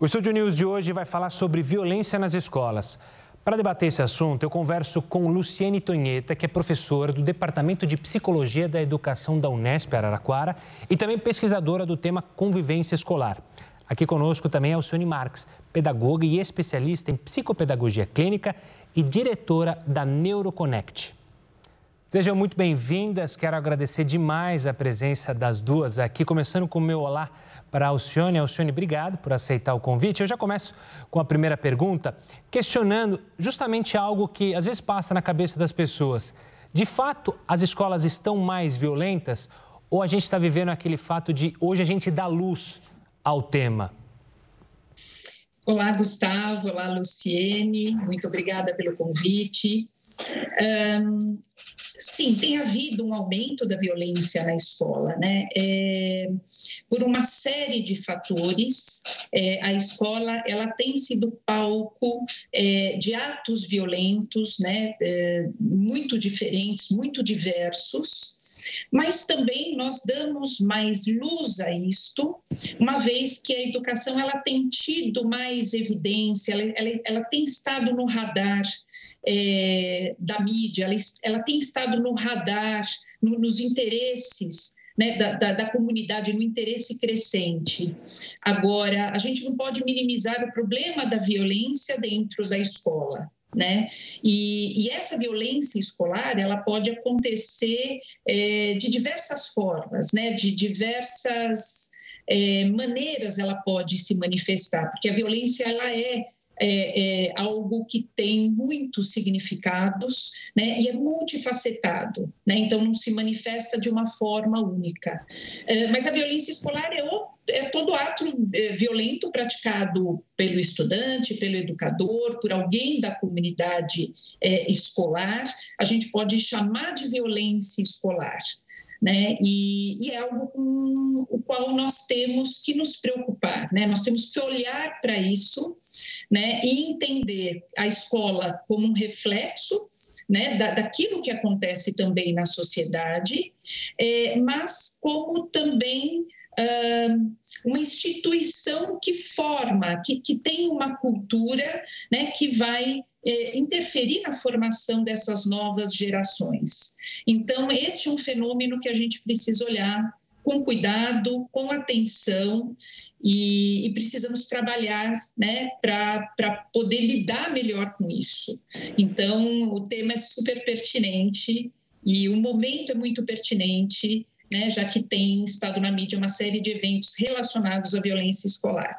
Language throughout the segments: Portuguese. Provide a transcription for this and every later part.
O Estúdio News de hoje vai falar sobre violência nas escolas. Para debater esse assunto, eu converso com Luciene Tonheta, que é professora do Departamento de Psicologia da Educação da Unesp Araraquara e também pesquisadora do tema convivência escolar. Aqui conosco também é Alcione Marques, pedagoga e especialista em psicopedagogia clínica e diretora da Neuroconnect. Sejam muito bem-vindas. Quero agradecer demais a presença das duas aqui, começando com o meu olá para a Alcione. Alcione, obrigado por aceitar o convite. Eu já começo com a primeira pergunta, questionando justamente algo que às vezes passa na cabeça das pessoas. De fato, as escolas estão mais violentas ou a gente está vivendo aquele fato de hoje a gente dá luz ao tema? Olá, Gustavo. Olá, Luciene. Muito obrigada pelo convite. Um, sim, tem havido um aumento da violência na escola, né? É, por uma série de fatores, é, a escola ela tem sido palco é, de atos violentos, né? É, muito diferentes, muito diversos mas também nós damos mais luz a isto, uma vez que a educação ela tem tido mais evidência, ela, ela, ela tem estado no radar é, da mídia, ela, ela, tem estado no radar, no, nos interesses né, da, da, da, comunidade, no interesse crescente. Agora, a gente não pode minimizar o problema da violência dentro da escola né? E, e, essa violência escolar ela pode acontecer é, de diversas formas, né? De diversas é, maneiras ela pode se manifestar, porque a violência ela é é, é, algo que tem muitos significados né, e é multifacetado, né, então não se manifesta de uma forma única. É, mas a violência escolar é, o, é todo ato é, violento praticado pelo estudante, pelo educador, por alguém da comunidade é, escolar, a gente pode chamar de violência escolar né? E, e, é algo com o qual nós temos que nos preocupar, né? Nós temos que olhar para isso, né? E entender a escola como um reflexo, né? Da, daquilo que acontece também na sociedade, é, mas como também uma instituição que forma, que, que tem uma cultura né, que vai é, interferir na formação dessas novas gerações. Então, este é um fenômeno que a gente precisa olhar com cuidado, com atenção e, e precisamos trabalhar né, para poder lidar melhor com isso. Então, o tema é super pertinente e o momento é muito pertinente, né, já que tem estado na mídia uma série de eventos relacionados à violência escolar.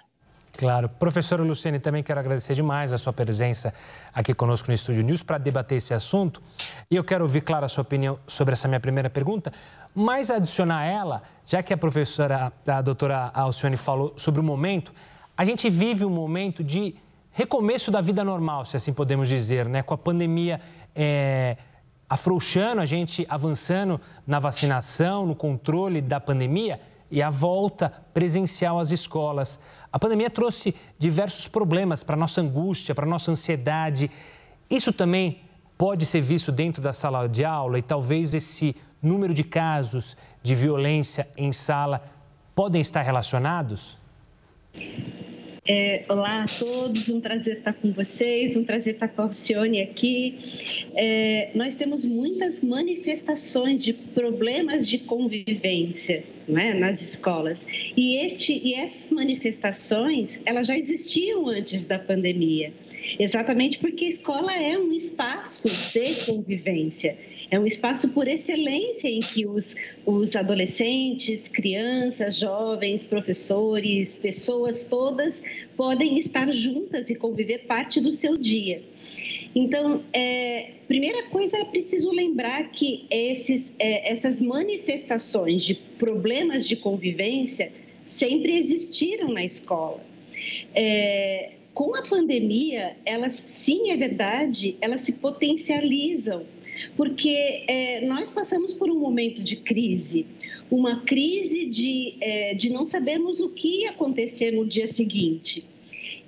Claro. Professora Luciane, também quero agradecer demais a sua presença aqui conosco no Estúdio News para debater esse assunto. E eu quero ouvir, claro, a sua opinião sobre essa minha primeira pergunta, mas adicionar ela, já que a professora, a doutora Alcione falou sobre o momento, a gente vive um momento de recomeço da vida normal, se assim podemos dizer, né? Com a pandemia é, afrouxando, a gente avançando na vacinação, no controle da pandemia e a volta presencial às escolas. A pandemia trouxe diversos problemas para nossa angústia, para nossa ansiedade. Isso também pode ser visto dentro da sala de aula e talvez esse número de casos de violência em sala podem estar relacionados? É, olá a todos, um prazer estar com vocês, um prazer estar com a Alcione aqui. É, nós temos muitas manifestações de problemas de convivência né, nas escolas. E, este, e essas manifestações elas já existiam antes da pandemia, exatamente porque a escola é um espaço de convivência é um espaço por excelência em que os, os adolescentes, crianças, jovens, professores, pessoas todas podem estar juntas e conviver parte do seu dia. Então, é, primeira coisa é preciso lembrar que esses, é, essas manifestações de problemas de convivência sempre existiram na escola. É, com a pandemia, elas, sim, é verdade, elas se potencializam porque é, nós passamos por um momento de crise, uma crise de, é, de não sabermos o que ia acontecer no dia seguinte.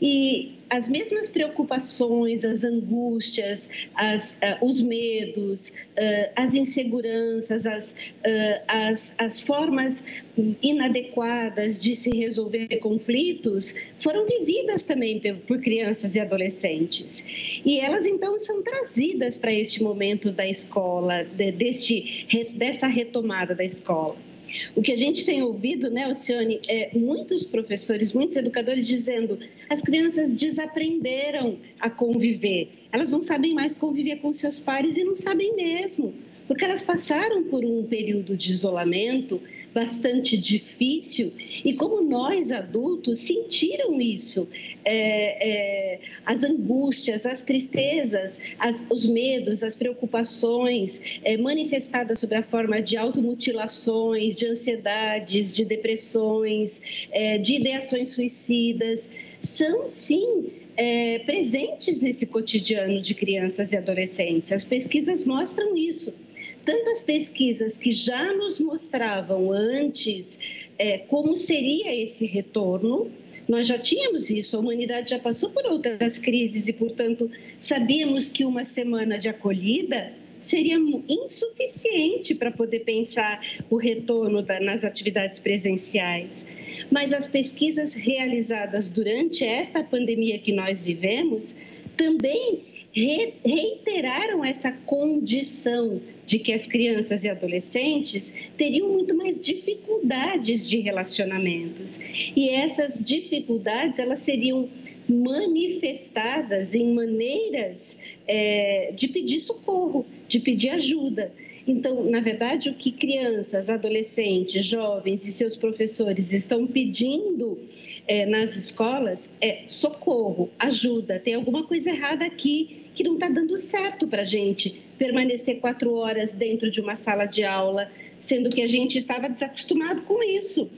E as mesmas preocupações, as angústias, as, uh, os medos, uh, as inseguranças, as, uh, as, as formas inadequadas de se resolver conflitos foram vividas também por crianças e adolescentes. E elas então são trazidas para este momento da escola, de, deste, dessa retomada da escola. O que a gente tem ouvido, né, Alcione, é muitos professores, muitos educadores dizendo as crianças desaprenderam a conviver. Elas não sabem mais conviver com seus pares e não sabem mesmo, porque elas passaram por um período de isolamento, bastante difícil. E como nós adultos sentiram isso, é, é, as angústias, as tristezas, as, os medos, as preocupações é, manifestadas sob a forma de automutilações, de ansiedades, de depressões, é, de ideações suicidas, são sim é, presentes nesse cotidiano de crianças e adolescentes. As pesquisas mostram isso tanto as pesquisas que já nos mostravam antes é, como seria esse retorno, nós já tínhamos isso, a humanidade já passou por outras crises e, portanto, sabíamos que uma semana de acolhida seria insuficiente para poder pensar o retorno da, nas atividades presenciais. Mas as pesquisas realizadas durante esta pandemia que nós vivemos também reiteraram essa condição de que as crianças e adolescentes teriam muito mais dificuldades de relacionamentos. E essas dificuldades, elas seriam manifestadas em maneiras é, de pedir socorro, de pedir ajuda. Então, na verdade, o que crianças, adolescentes, jovens e seus professores estão pedindo é, nas escolas é socorro, ajuda, tem alguma coisa errada aqui que não está dando certo para a gente permanecer quatro horas dentro de uma sala de aula, sendo que a gente estava desacostumado com isso.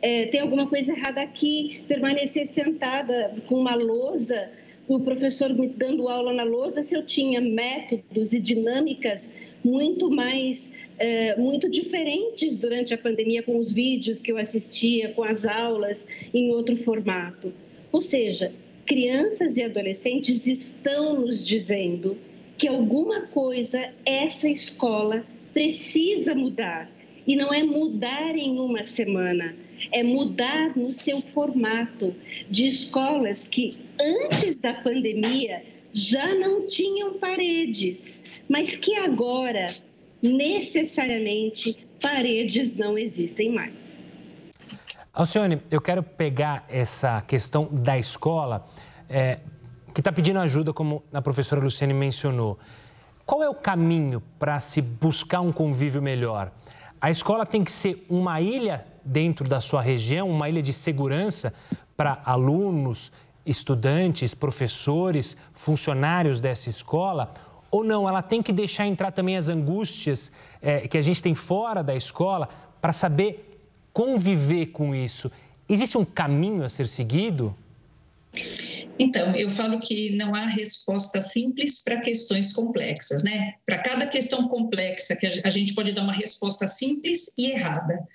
É, tem alguma coisa errada aqui, permanecer sentada com uma lousa, o professor me dando aula na lousa, se eu tinha métodos e dinâmicas muito mais, é, muito diferentes durante a pandemia, com os vídeos que eu assistia, com as aulas em outro formato. Ou seja, crianças e adolescentes estão nos dizendo que alguma coisa essa escola precisa mudar. E não é mudar em uma semana, é mudar no seu formato de escolas que antes da pandemia já não tinham paredes, mas que agora necessariamente paredes não existem mais. Alcione, eu quero pegar essa questão da escola, é, que está pedindo ajuda, como a professora Luciane mencionou. Qual é o caminho para se buscar um convívio melhor? A escola tem que ser uma ilha dentro da sua região, uma ilha de segurança para alunos, estudantes, professores, funcionários dessa escola? Ou não, ela tem que deixar entrar também as angústias é, que a gente tem fora da escola para saber conviver com isso, existe um caminho a ser seguido? Então, eu falo que não há resposta simples para questões complexas, né? Para cada questão complexa que a gente pode dar uma resposta simples e errada,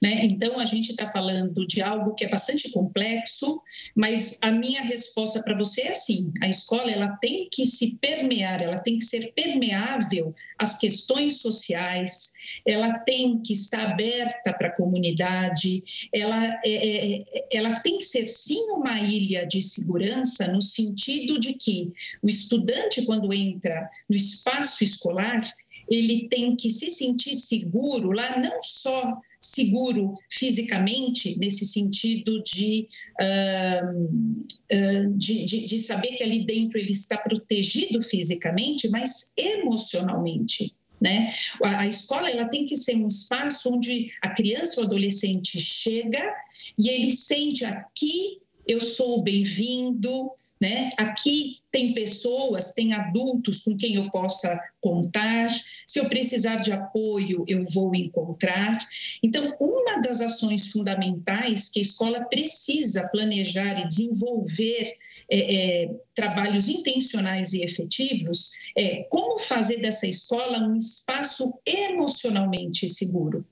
né? Então, a gente está falando de algo que é bastante complexo, mas a minha resposta para você é assim: a escola ela tem que se permear, ela tem que ser permeável às questões sociais, ela tem que estar aberta para a comunidade, ela, é, é, ela tem que ser sim uma ilha de segurança segurança no sentido de que o estudante, quando entra no espaço escolar, ele tem que se sentir seguro lá, não só seguro fisicamente, nesse sentido de, uh, uh, de, de, de, saber que ali dentro ele está protegido fisicamente, mas emocionalmente. Né? A, a escola ela tem que ser um espaço onde a criança ou adolescente chega e ele sente aqui eu sou bem-vindo, né? Aqui tem pessoas, tem adultos com quem eu possa contar. Se eu precisar de apoio, eu vou encontrar. Então, uma das ações fundamentais que a escola precisa planejar e desenvolver é, é, trabalhos intencionais e efetivos é como fazer dessa escola um espaço emocionalmente seguro.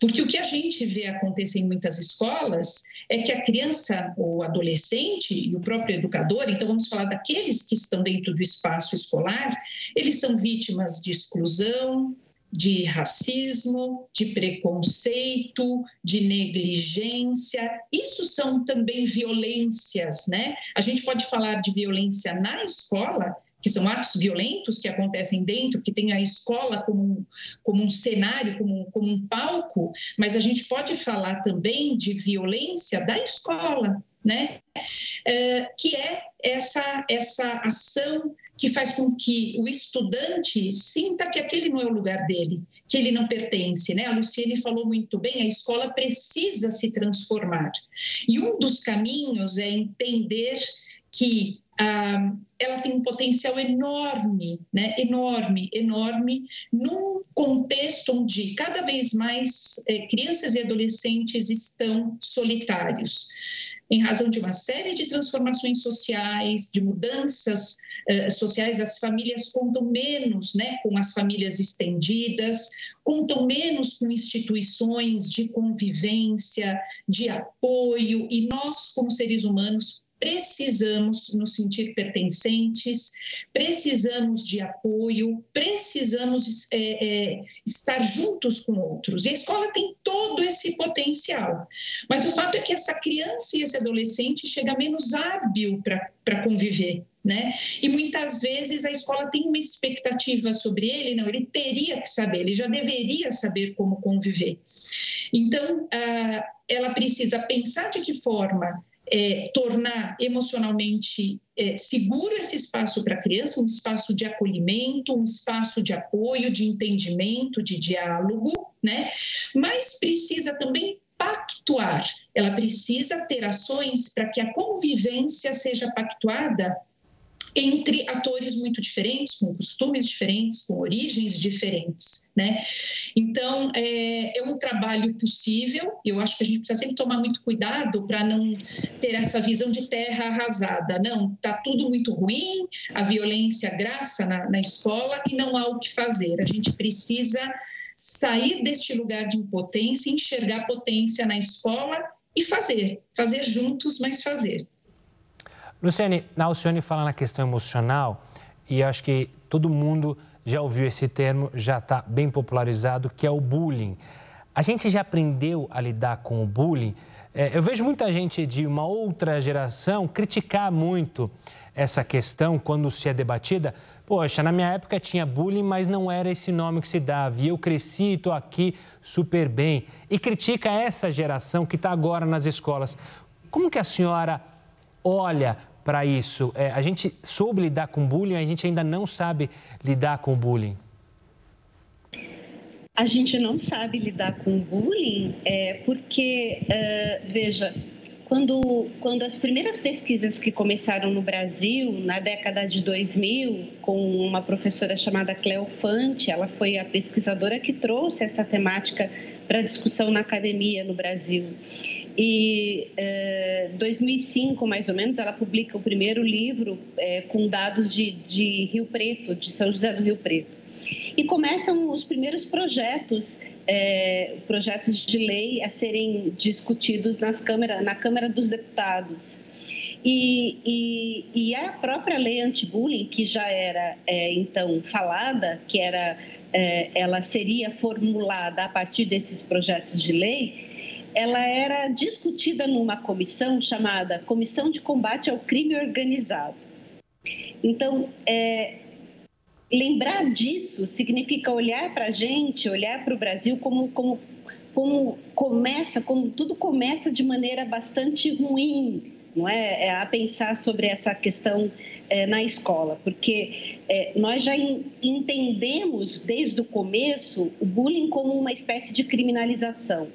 Porque o que a gente vê acontecer em muitas escolas é que a criança ou adolescente e o próprio educador, então vamos falar daqueles que estão dentro do espaço escolar, eles são vítimas de exclusão, de racismo, de preconceito, de negligência. Isso são também violências, né? A gente pode falar de violência na escola, que são atos violentos que acontecem dentro, que tem a escola como um, como um cenário, como, como um palco, mas a gente pode falar também de violência da escola, né? É, que é essa, essa ação que faz com que o estudante sinta que aquele não é o lugar dele, que ele não pertence. Né? A Luciene falou muito bem, a escola precisa se transformar. E um dos caminhos é entender que ah, ela tem um potencial enorme, né? enorme, enorme, num contexto onde cada vez mais eh, crianças e adolescentes estão solitários em razão de uma série de transformações sociais, de mudanças eh, sociais, as famílias contam menos né, com as famílias estendidas, contam menos com instituições de convivência, de apoio, e nós, como seres humanos, precisamos nos sentir pertencentes, precisamos de apoio, precisamos é, é, estar juntos com outros. E a escola tem todo esse potencial. Mas o fato é que essa criança e esse adolescente chega menos hábil para conviver. Né? E muitas vezes a escola tem uma expectativa sobre ele, não, ele teria que saber, ele já deveria saber como conviver. Então, ah, ela precisa pensar de que forma é, tornar emocionalmente é, seguro esse espaço para a criança, um espaço de acolhimento, um espaço de apoio, de entendimento, de diálogo, né? Mas precisa também pactuar, ela precisa ter ações para que a convivência seja pactuada entre atores muito diferentes, com costumes diferentes, com origens diferentes, né? Então, é, é um trabalho possível, eu acho que a gente precisa sempre tomar muito cuidado para não ter essa visão de terra arrasada. Não, está tudo muito ruim, a violência graça na, na escola e não há o que fazer. A gente precisa sair deste lugar de impotência, enxergar potência na escola e fazer, fazer juntos, mas fazer. Luciane, a Alcione fala na questão emocional e acho que todo mundo já ouviu esse termo, já está bem popularizado, que é o bullying. A gente já aprendeu a lidar com o bullying. É, eu vejo muita gente de uma outra geração criticar muito essa questão quando se é debatida. Poxa, na minha época tinha bullying, mas não era esse nome que se dava. E eu cresci e estou aqui super bem. E critica essa geração que está agora nas escolas. Como que a senhora olha para isso? É, a gente soube lidar com bullying, a gente ainda não sabe lidar com bullying. A gente não sabe lidar com bullying é, porque, uh, veja, quando, quando as primeiras pesquisas que começaram no Brasil, na década de 2000, com uma professora chamada Cleo Fante, ela foi a pesquisadora que trouxe essa temática para discussão na academia no Brasil. E eh, 2005, mais ou menos, ela publica o primeiro livro eh, com dados de, de Rio Preto, de São José do Rio Preto. E começam os primeiros projetos, eh, projetos de lei a serem discutidos nas câmara, na Câmara dos Deputados. E, e, e a própria lei anti-bullying, que já era é, então falada, que era, ela seria formulada a partir desses projetos de lei, ela era discutida numa comissão chamada Comissão de Combate ao Crime Organizado. Então, é, lembrar disso significa olhar para a gente, olhar para o Brasil como, como, como começa, como tudo começa de maneira bastante ruim não é, é a pensar sobre essa questão é, na escola, porque é, nós já entendemos desde o começo o bullying como uma espécie de criminalização.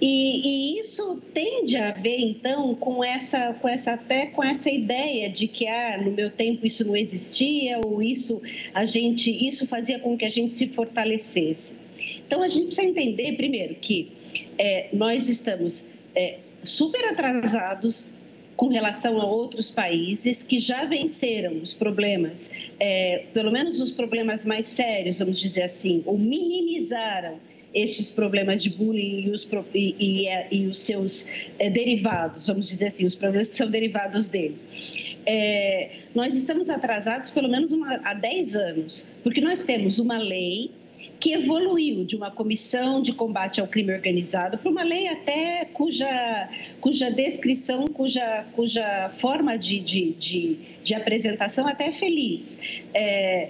E, e, isso tende a ver então com essa, com essa até com essa ideia de que ah, no meu tempo isso não existia ou isso a gente isso fazia com que a gente se fortalecesse. Então a gente precisa entender primeiro que é, nós estamos é, super atrasados com relação a outros países que já venceram os problemas, é, pelo menos os problemas mais sérios, vamos dizer assim, ou minimizaram estes problemas de bullying e os, e, e, é, e os seus é, derivados, vamos dizer assim, os problemas que são derivados dele. É, nós estamos atrasados pelo menos uma, há 10 anos, porque nós temos uma lei que evoluiu de uma comissão de combate ao crime organizado para uma lei até cuja, cuja descrição, cuja, cuja forma de, de, de, de apresentação até é feliz. É,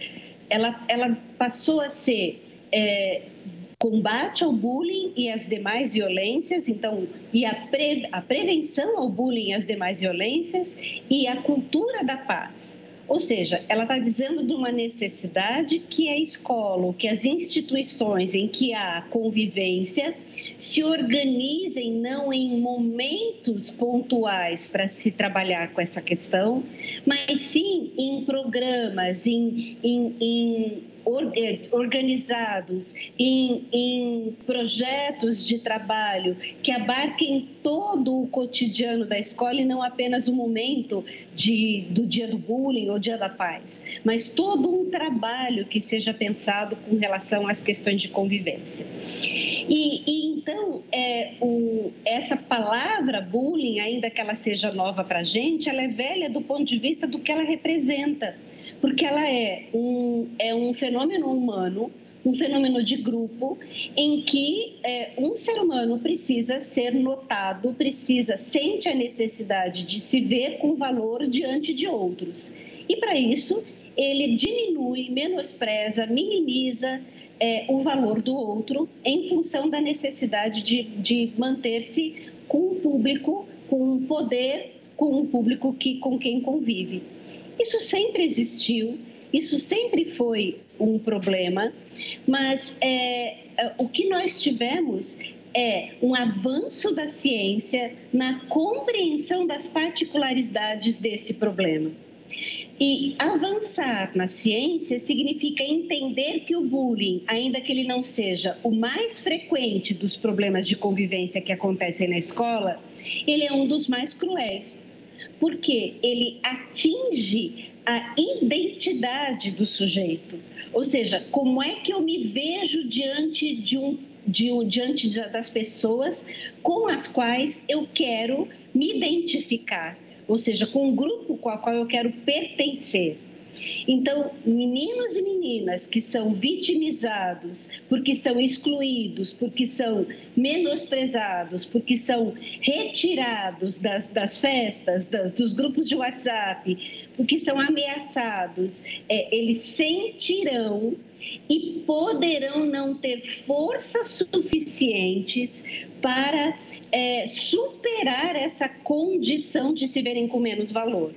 ela, ela passou a ser é, combate ao bullying e às demais violências, então, e a, pre, a prevenção ao bullying e às demais violências e a cultura da paz. Ou seja, ela está dizendo de uma necessidade que a escola, que as instituições em que há convivência se organizem não em momentos pontuais para se trabalhar com essa questão, mas sim em programas, em, em, em organizados em, em, projetos de trabalho que abarquem todo o cotidiano da escola e não apenas o momento de, do dia do bullying ou dia da paz, mas todo um trabalho que seja pensado com relação às questões de convivência. E, e então, é, o, essa palavra bullying, ainda que ela seja nova para a gente, ela é velha do ponto de vista do que ela representa porque ela é um, é um fenômeno humano, um fenômeno de grupo, em que é, um ser humano precisa ser notado, precisa, sente a necessidade de se ver com valor diante de outros. E para isso, ele diminui, menospreza, minimiza é, o valor do outro em função da necessidade de, de manter-se com o público, com o poder, com o público que, com quem convive. Isso sempre existiu, isso sempre foi um problema, mas é, é, o que nós tivemos é um avanço da ciência na compreensão das particularidades desse problema. E avançar na ciência significa entender que o bullying, ainda que ele não seja o mais frequente dos problemas de convivência que acontecem na escola, ele é um dos mais cruéis porque ele atinge a identidade do sujeito. Ou seja, como é que eu me vejo diante de um, de um diante das pessoas com as quais eu quero me identificar, ou seja, com o grupo com o qual eu quero pertencer. Então, meninos e meninas que são vitimizados porque são excluídos, porque são menosprezados, porque são retirados das, das festas, das, dos grupos de WhatsApp, porque são ameaçados, é, eles sentirão e poderão não ter forças suficientes para é, superar essa condição de se verem com menos valor.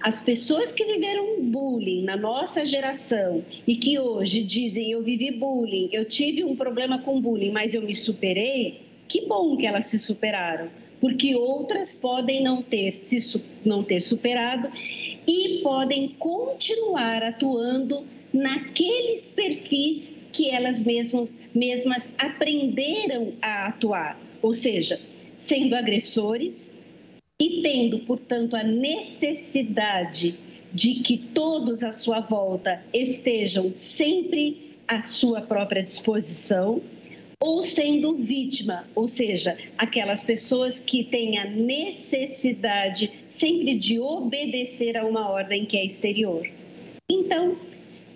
As pessoas que viveram bullying na nossa geração e que hoje dizem eu vivi bullying, eu tive um problema com bullying, mas eu me superei, que bom que elas se superaram, porque outras podem não ter se não ter superado e podem continuar atuando naqueles perfis que elas mesmas, mesmas aprenderam a atuar, ou seja, sendo agressores, e tendo, portanto, a necessidade de que todos à sua volta estejam sempre à sua própria disposição, ou sendo vítima, ou seja, aquelas pessoas que têm a necessidade sempre de obedecer a uma ordem que é exterior. Então,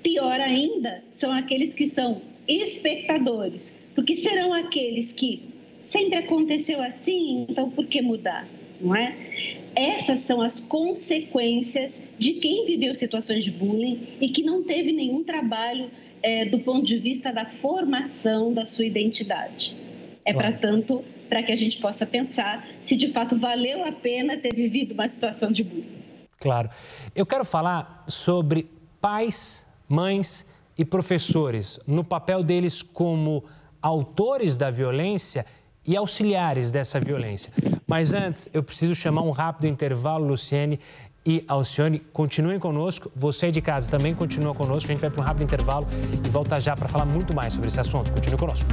pior ainda, são aqueles que são espectadores, porque serão aqueles que sempre aconteceu assim, então por que mudar? Não é? Essas são as consequências de quem viveu situações de bullying e que não teve nenhum trabalho é, do ponto de vista da formação da sua identidade. É claro. para tanto para que a gente possa pensar se de fato valeu a pena ter vivido uma situação de bullying. Claro. Eu quero falar sobre pais, mães e professores no papel deles como autores da violência e auxiliares dessa violência. Mas antes, eu preciso chamar um rápido intervalo, Luciene e Alcione. Continuem conosco. Você de casa também continua conosco. A gente vai para um rápido intervalo e volta já para falar muito mais sobre esse assunto. Continue conosco.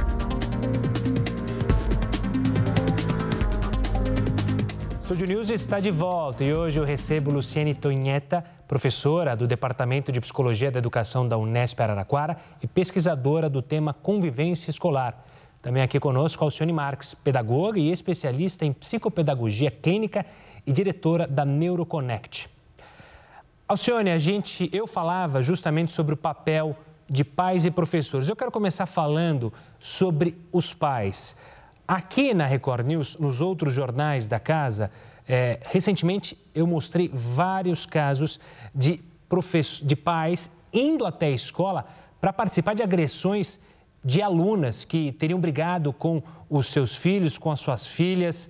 Estúdio News está de volta e hoje eu recebo Luciene Tonheta, professora do Departamento de Psicologia da Educação da Unesp Araraquara e pesquisadora do tema convivência escolar. Também aqui conosco Alcione Marques, pedagoga e especialista em psicopedagogia clínica e diretora da Neuroconnect. Alcione, a gente, eu falava justamente sobre o papel de pais e professores. Eu quero começar falando sobre os pais. Aqui na Record News, nos outros jornais da casa, é, recentemente eu mostrei vários casos de, de pais indo até a escola para participar de agressões de alunas que teriam brigado com os seus filhos, com as suas filhas.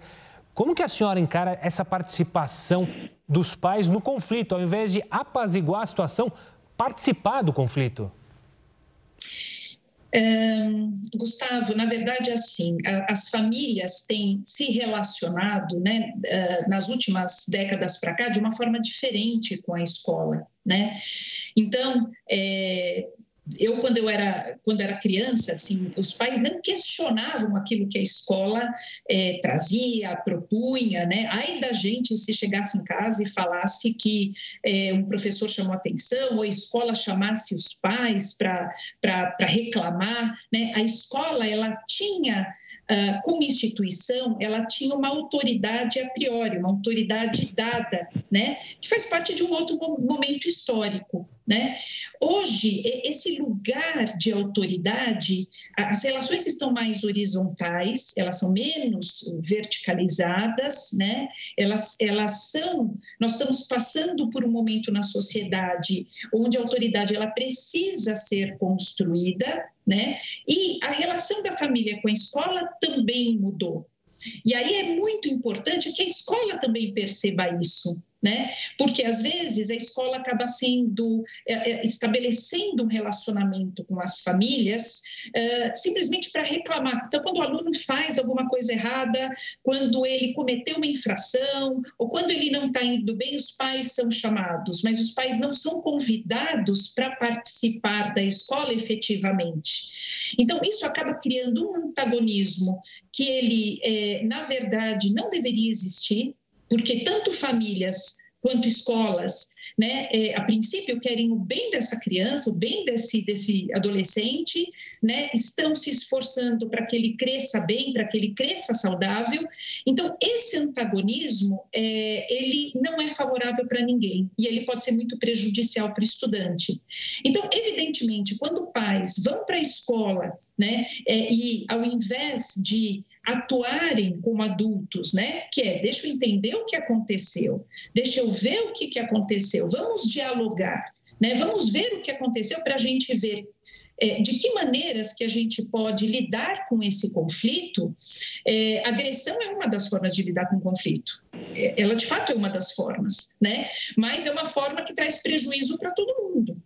Como que a senhora encara essa participação dos pais no conflito, ao invés de apaziguar a situação, participar do conflito? Gustavo, na verdade, assim, as famílias têm se relacionado, né, uh, nas últimas décadas para cá, de uma forma diferente com a escola, né? Então, é, eu quando eu era quando era criança assim os pais não questionavam aquilo que a escola é, trazia propunha né? Aí da gente se chegasse em casa e falasse que é, um professor chamou atenção ou a escola chamasse os pais para para reclamar né? A escola ela tinha Uh, como instituição, ela tinha uma autoridade a priori, uma autoridade dada, né, que faz parte de um outro momento histórico. Né? Hoje, esse lugar de autoridade, as relações estão mais horizontais, elas são menos verticalizadas, né? elas, elas são. Nós estamos passando por um momento na sociedade onde a autoridade ela precisa ser construída, né? e a relação da família com a escola também mudou. E aí é muito importante que a escola também perceba isso, né? Porque às vezes a escola acaba sendo é, é, estabelecendo um relacionamento com as famílias é, simplesmente para reclamar. Então, quando o aluno faz alguma coisa errada, quando ele cometeu uma infração ou quando ele não está indo bem, os pais são chamados, mas os pais não são convidados para participar da escola efetivamente. Então, isso acaba criando um antagonismo que ele, na verdade, não deveria existir porque tanto famílias quanto escolas, né, é, a princípio querem o bem dessa criança, o bem desse, desse adolescente, né, estão se esforçando para que ele cresça bem, para que ele cresça saudável. Então, esse antagonismo, é, ele não é favorável para ninguém e ele pode ser muito prejudicial para o estudante. Então, evidentemente, quando pais vão para a escola, né, é, e ao invés de atuarem como adultos, né? Que é, deixa eu entender o que aconteceu, deixa eu ver o que, que aconteceu, vamos dialogar, né? Vamos ver o que aconteceu para a gente ver é, de que maneiras que a gente pode lidar com esse conflito. É, agressão é uma das formas de lidar com conflito. É, ela, de fato, é uma das formas, né? Mas é uma forma que traz prejuízo para todo mundo.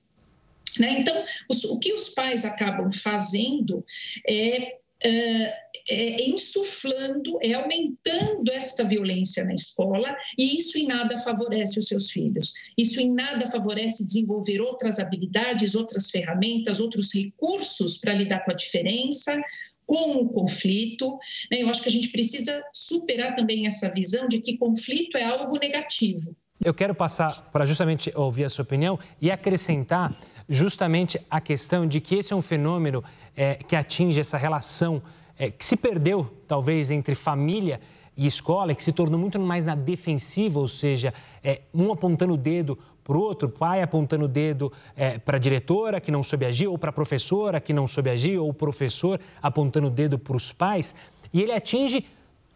Né? Então, os, o que os pais acabam fazendo é é, é, insuflando, é aumentando esta violência na escola e isso em nada favorece os seus filhos. Isso em nada favorece desenvolver outras habilidades, outras ferramentas, outros recursos para lidar com a diferença, com o conflito. Né? Eu acho que a gente precisa superar também essa visão de que conflito é algo negativo. Eu quero passar para justamente ouvir a sua opinião e acrescentar justamente a questão de que esse é um fenômeno é, que atinge essa relação é, que se perdeu, talvez, entre família e escola, que se tornou muito mais na defensiva, ou seja, é, um apontando o dedo para o outro, pai apontando o dedo é, para a diretora que não soube agir, ou para a professora que não soube agir, ou o professor apontando o dedo para os pais. E ele atinge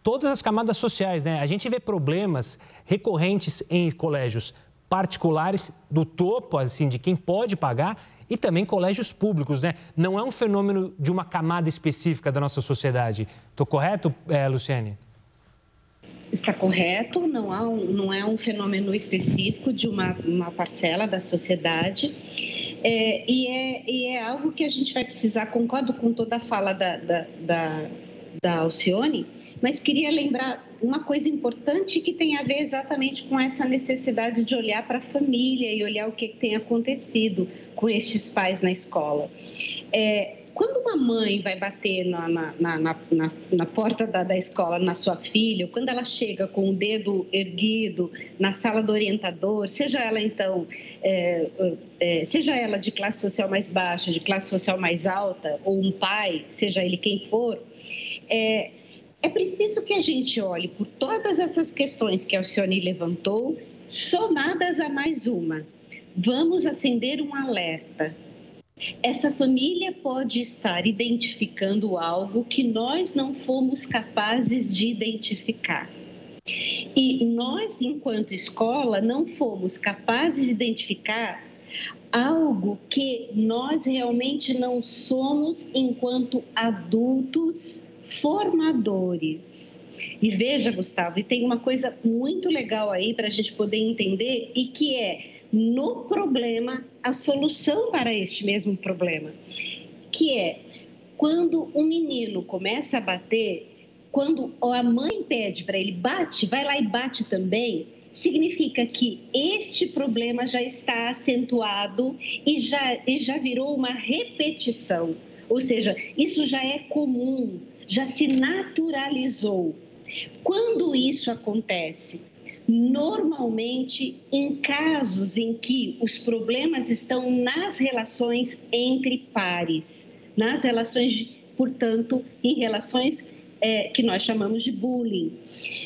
todas as camadas sociais, né? A gente vê problemas recorrentes em colégios particulares do topo, assim, de quem pode pagar, e também colégios públicos, né? Não é um fenômeno de uma camada específica da nossa sociedade. Estou correto, é, Luciane? Está correto, não, há um, não é um fenômeno específico de uma, uma parcela da sociedade. É, e, é, e é algo que a gente vai precisar, concordo com toda a fala da, da, da, da Alcione, mas queria lembrar uma coisa importante que tem a ver exatamente com essa necessidade de olhar para a família e olhar o que tem acontecido com estes pais na escola. É, quando uma mãe vai bater na, na, na, na, porta da, da escola na sua filha, quando ela chega com o dedo erguido na sala do orientador, seja ela então, é, é, seja ela de classe social mais baixa, de classe social mais alta, ou um pai, seja ele quem for, é, é preciso que a gente olhe por todas essas questões que a Alcione levantou, somadas a mais uma. Vamos acender um alerta essa família pode estar identificando algo que nós não fomos capazes de identificar. E nós, enquanto escola, não fomos capazes de identificar algo que nós realmente não somos enquanto adultos formadores. E veja, Gustavo, e tem uma coisa muito legal aí para a gente poder entender e que é no problema a solução para este mesmo problema, que é quando um menino começa a bater, quando a mãe pede para ele bate, vai lá e bate também, significa que este problema já está acentuado e já, e já virou uma repetição. Ou seja, isso já é comum, já se naturalizou. Quando isso acontece? normalmente em casos em que os problemas estão nas relações entre pares, nas relações, de, portanto, em relações é, que nós chamamos de bullying.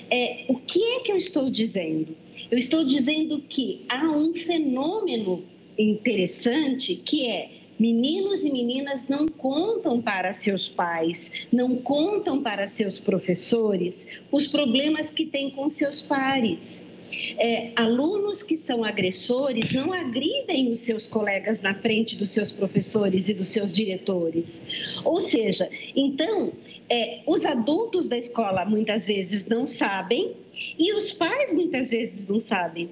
É, o que é que eu estou dizendo? Eu estou dizendo que há um fenômeno interessante que é Meninos e meninas não contam para seus pais, não contam para seus professores os problemas que têm com seus pares. É, alunos que são agressores não agridem os seus colegas na frente dos seus professores e dos seus diretores. Ou seja, então, é, os adultos da escola muitas vezes não sabem e os pais muitas vezes não sabem.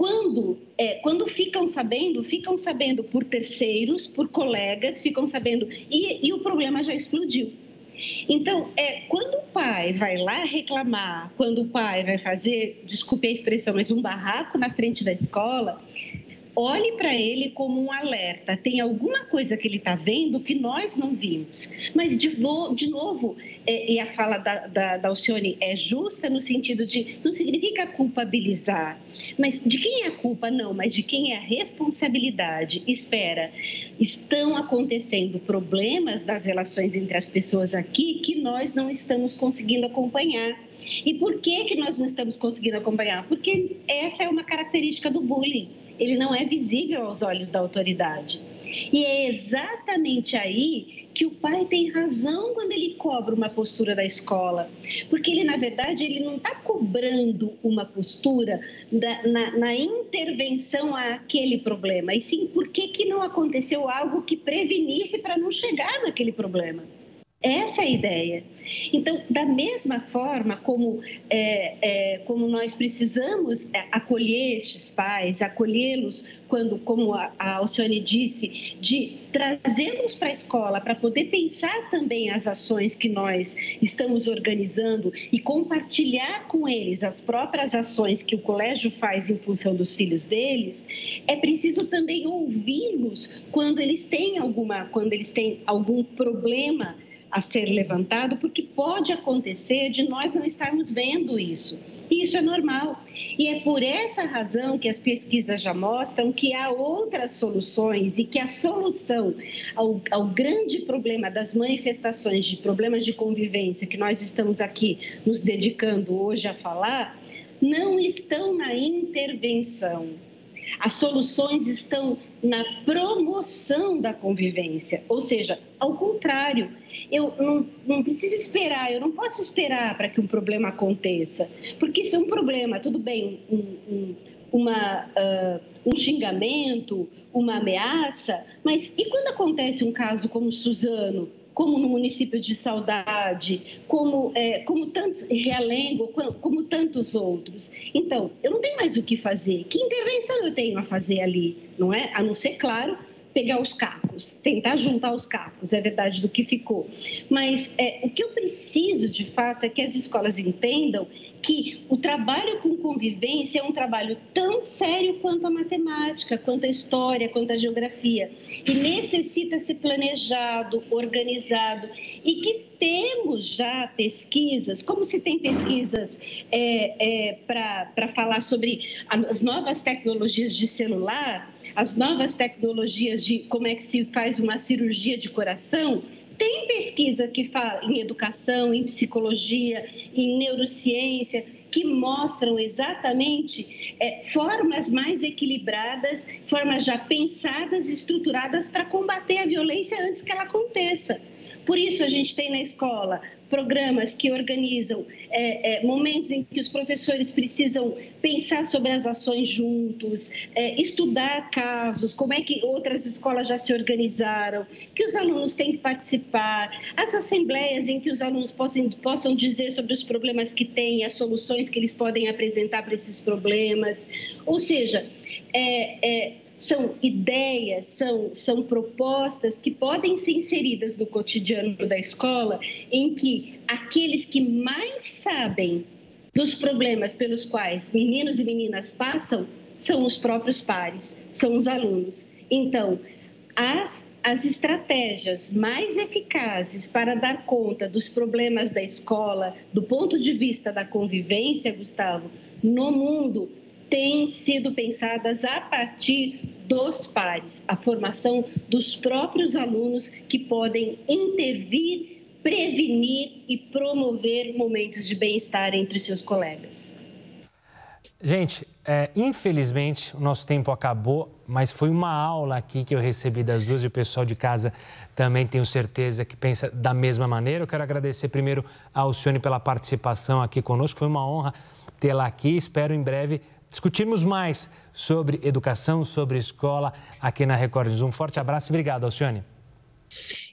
Quando, é, quando ficam sabendo, ficam sabendo por terceiros, por colegas, ficam sabendo, e, e o problema já explodiu. Então, é, quando o pai vai lá reclamar, quando o pai vai fazer, desculpe a expressão, mas um barraco na frente da escola, olhe para ele como um alerta. Tem alguma coisa que ele está vendo que nós não vimos. Mas, de, de novo, é, e a fala da, da, da Alcione é justa no sentido de não significa culpabilizar, mas de quem é a culpa? Não, mas de quem é a responsabilidade. Espera, estão acontecendo problemas das relações entre as pessoas aqui que nós não estamos conseguindo acompanhar. E por que, que nós não estamos conseguindo acompanhar? Porque essa é uma característica do bullying ele não é visível aos olhos da autoridade. E é exatamente aí que o pai tem razão quando ele cobra uma postura da escola, porque ele na verdade ele não está cobrando uma postura da, na, na, intervenção àquele problema, e sim por que que não aconteceu algo que prevenisse para não chegar naquele problema. Essa é a ideia. Então, da mesma forma como, é, é, como nós precisamos é, acolher estes pais, acolhê-los quando, como a, a Alcione disse, de trazê-los para a escola para poder pensar também as ações que nós estamos organizando e compartilhar com eles as próprias ações que o colégio faz em função dos filhos deles, é preciso também ouvi-los quando eles têm alguma, quando eles têm algum problema a ser levantado, porque pode acontecer de nós não estarmos vendo isso. Isso é normal. E é por essa razão que as pesquisas já mostram que há outras soluções e que a solução ao, ao grande problema das manifestações de problemas de convivência que nós estamos aqui nos dedicando hoje a falar, não estão na intervenção, as soluções estão na promoção da convivência, ou seja, ao contrário, eu não, não preciso esperar, eu não posso esperar para que um problema aconteça, porque se um problema, tudo bem, um, um, uma, uh, um xingamento, uma ameaça, mas e quando acontece um caso como Suzano, como no município de Saudade, como, é, como tantos, Realengo, como, tantos outros. Então, eu não tenho mais o que fazer. Que intervenção eu tenho a fazer ali, não é? A não ser, claro, pegar os cacos, tentar juntar os cacos, é verdade do que ficou. Mas é, o que eu preciso, de fato, é que as escolas entendam que o trabalho com convivência é um trabalho tão sério quanto a matemática, quanto a história, quanto a geografia, e necessita ser planejado, organizado, e que temos já pesquisas, como se tem pesquisas é, é, para falar sobre as novas tecnologias de celular, as novas tecnologias de como é que se faz uma cirurgia de coração, tem pesquisa que fala em educação, em psicologia, em neurociência, que mostram exatamente é, formas mais equilibradas, formas já pensadas, estruturadas para combater a violência antes que ela aconteça. Por isso, a gente tem na escola programas que organizam é, é, momentos em que os professores precisam pensar sobre as ações juntos, é, estudar casos, como é que outras escolas já se organizaram, que os alunos têm que participar, as assembleias em que os alunos possam, possam dizer sobre os problemas que têm, as soluções que eles podem apresentar para esses problemas. Ou seja, é, é são ideias, são, são propostas que podem ser inseridas no cotidiano da escola, em que aqueles que mais sabem dos problemas pelos quais meninos e meninas passam são os próprios pares, são os alunos. Então, as, as estratégias mais eficazes para dar conta dos problemas da escola, do ponto de vista da convivência, Gustavo, no mundo, têm sido pensadas a partir dos pares, a formação dos próprios alunos que podem intervir, prevenir e promover momentos de bem-estar entre seus colegas. Gente, é, infelizmente o nosso tempo acabou, mas foi uma aula aqui que eu recebi das duas e o pessoal de casa também tenho certeza que pensa da mesma maneira. Eu quero agradecer primeiro a Alcione pela participação aqui conosco, foi uma honra tê-la aqui. Espero em breve discutirmos mais sobre educação, sobre escola aqui na Record News. Um forte abraço e obrigado, Alcione.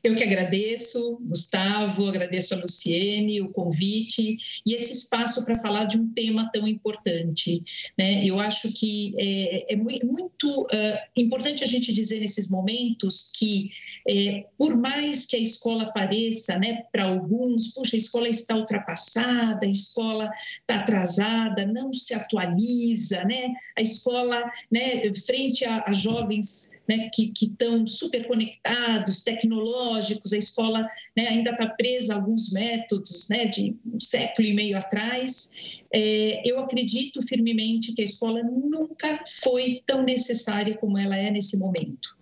Eu que agradeço, Gustavo, agradeço a Luciene, o convite e esse espaço para falar de um tema tão importante. Né? Eu acho que é, é muito uh, importante a gente dizer nesses momentos que, é, por mais que a escola pareça, né, para alguns, puxa, a escola está ultrapassada, a escola está atrasada, não se atualiza, né? a escola, né, frente a, a jovens né, que estão super conectados, tecnológicos, a escola né, ainda está presa a alguns métodos né, de um século e meio atrás. É, eu acredito firmemente que a escola nunca foi tão necessária como ela é nesse momento.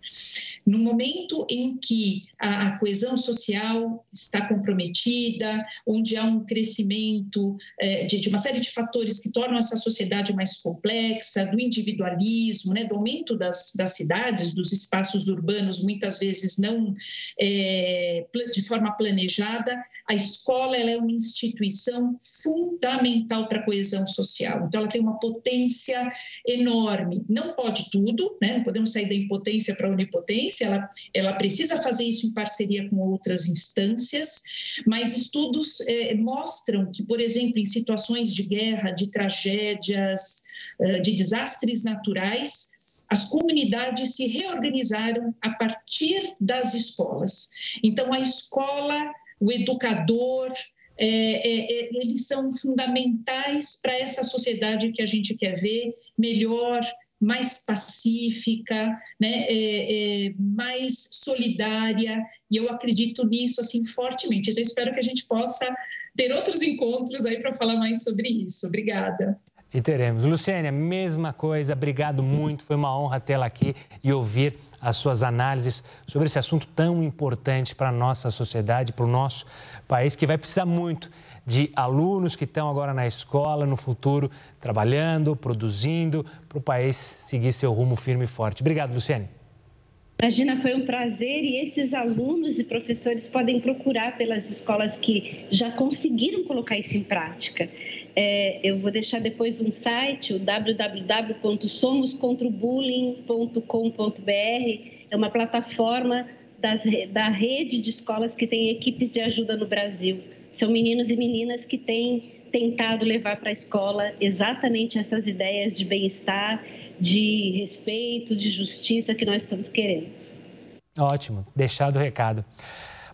No momento em que a, a coesão social está comprometida, onde há um crescimento é, de, de, uma série de fatores que tornam essa sociedade mais complexa, do individualismo, né, do aumento das, das cidades, dos espaços urbanos, muitas vezes não é, de forma planejada, a escola ela é uma instituição fundamental para a coesão social. Então, ela tem uma potência enorme. Não pode tudo, né? não podemos sair da impotência para a onipotência, ela, ela precisa fazer isso em parceria com outras instâncias, mas estudos é, mostram que, por exemplo, em situações de guerra, de tragédias, eh, de desastres naturais, as comunidades se reorganizaram a partir das escolas. Então, a escola, o educador, é, é, é, eles são fundamentais para essa sociedade que a gente quer ver melhor, mais pacífica, né, é, é, mais solidária, e eu acredito nisso assim fortemente. Então, espero que a gente possa ter outros encontros aí para falar mais sobre isso. Obrigada. E teremos. Luciane, mesma coisa, obrigado muito, foi uma honra tê-la aqui e ouvir as suas análises sobre esse assunto tão importante para a nossa sociedade, para o nosso país, que vai precisar muito de alunos que estão agora na escola, no futuro, trabalhando, produzindo, para o país seguir seu rumo firme e forte. Obrigado, Luciane. Imagina, foi um prazer e esses alunos e professores podem procurar pelas escolas que já conseguiram colocar isso em prática. É, eu vou deixar depois um site, o www.somoscontrabullying.com.br. É uma plataforma das, da rede de escolas que tem equipes de ajuda no Brasil. São meninos e meninas que têm tentado levar para a escola exatamente essas ideias de bem-estar, de respeito, de justiça que nós tanto queremos. Ótimo, deixado o recado.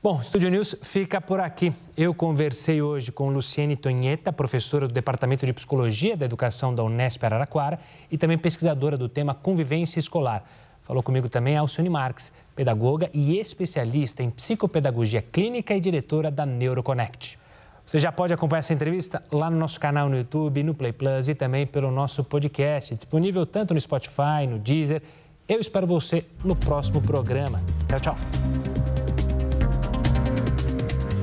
Bom, Estúdio News fica por aqui. Eu conversei hoje com Luciene Tonheta, professora do Departamento de Psicologia da Educação da Unesp Araraquara e também pesquisadora do tema convivência escolar. Falou comigo também Alcione Marques, pedagoga e especialista em psicopedagogia clínica e diretora da Neuroconnect. Você já pode acompanhar essa entrevista lá no nosso canal no YouTube, no Play Plus e também pelo nosso podcast, disponível tanto no Spotify, no Deezer. Eu espero você no próximo programa. Tchau, tchau.